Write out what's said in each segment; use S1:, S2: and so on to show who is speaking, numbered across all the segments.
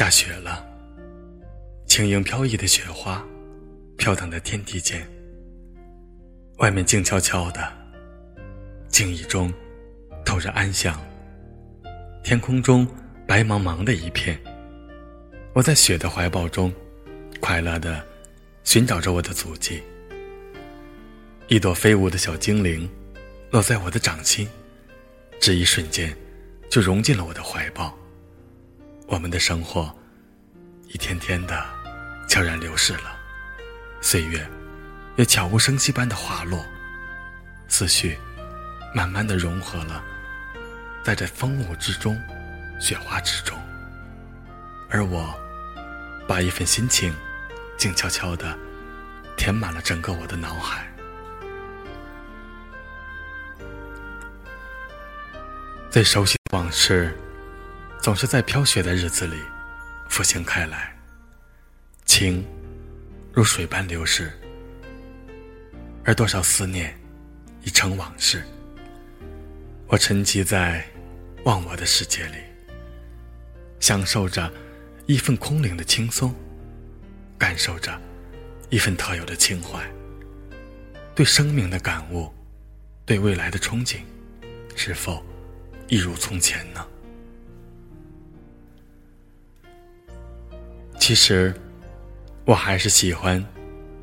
S1: 下雪了，轻盈飘逸的雪花飘荡在天地间。外面静悄悄的，静意中透着安详。天空中白茫茫的一片，我在雪的怀抱中，快乐的寻找着我的足迹。一朵飞舞的小精灵，落在我的掌心，这一瞬间，就融进了我的怀抱。我们的生活，一天天的悄然流逝了，岁月也悄无声息般的滑落，思绪慢慢的融合了，在这风舞之中，雪花之中，而我，把一份心情，静悄悄的填满了整个我的脑海。最熟悉的往事，总是在飘雪的日子里浮现开来，情如水般流逝，而多少思念已成往事。我沉寂在忘我的世界里，享受着一份空灵的轻松，感受着一份特有的情怀，对生命的感悟，对未来的憧憬，是否？一如从前呢？其实，我还是喜欢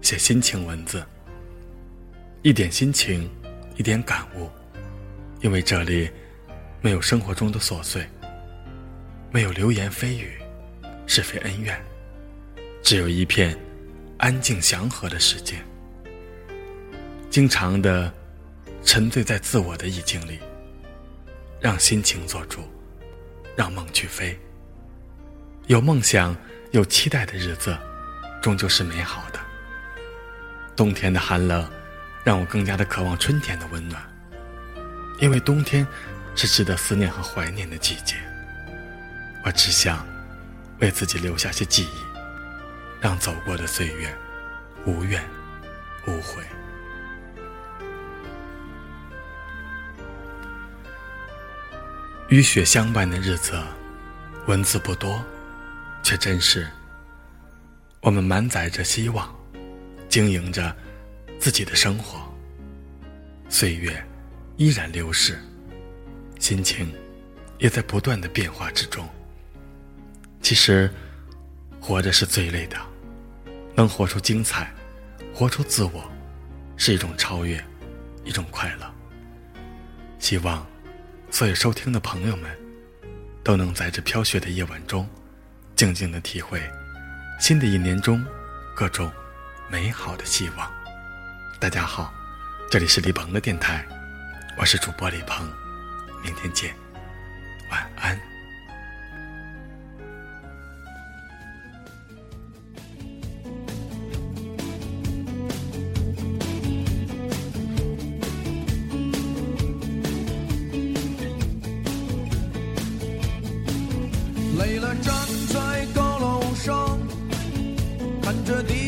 S1: 写心情文字，一点心情，一点感悟，因为这里没有生活中的琐碎，没有流言蜚语、是非恩怨，只有一片安静祥和的世界。经常的沉醉在自我的意境里。让心情做主，让梦去飞。有梦想、有期待的日子，终究是美好的。冬天的寒冷，让我更加的渴望春天的温暖。因为冬天是值得思念和怀念的季节。我只想为自己留下些记忆，让走过的岁月无怨无悔。与雪相伴的日子，文字不多，却真实。我们满载着希望，经营着自己的生活。岁月依然流逝，心情也在不断的变化之中。其实，活着是最累的，能活出精彩，活出自我，是一种超越，一种快乐。希望。所有收听的朋友们，都能在这飘雪的夜晚中，静静的体会新的一年中各种美好的希望。大家好，这里是李鹏的电台，我是主播李鹏，明天见，晚安。
S2: 累了，站在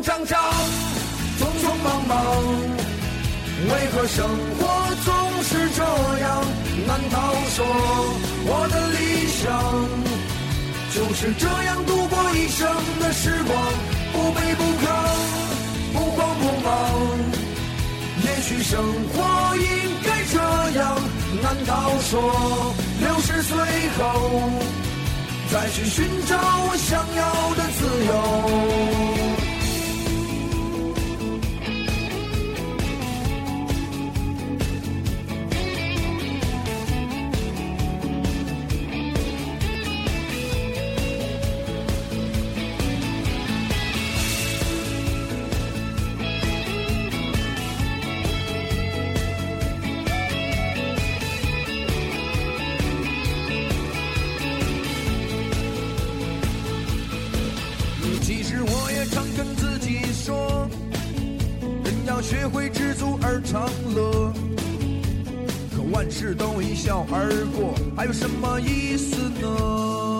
S2: 慌慌张张，匆匆忙忙。为何生活总是这样？难道说我的理想就是这样度过一生的时光？不卑不亢，不慌不忙。也许生活应该这样。难道说六十岁后再去寻找我想要的自由？可万事都一笑而过，还有什么意思呢？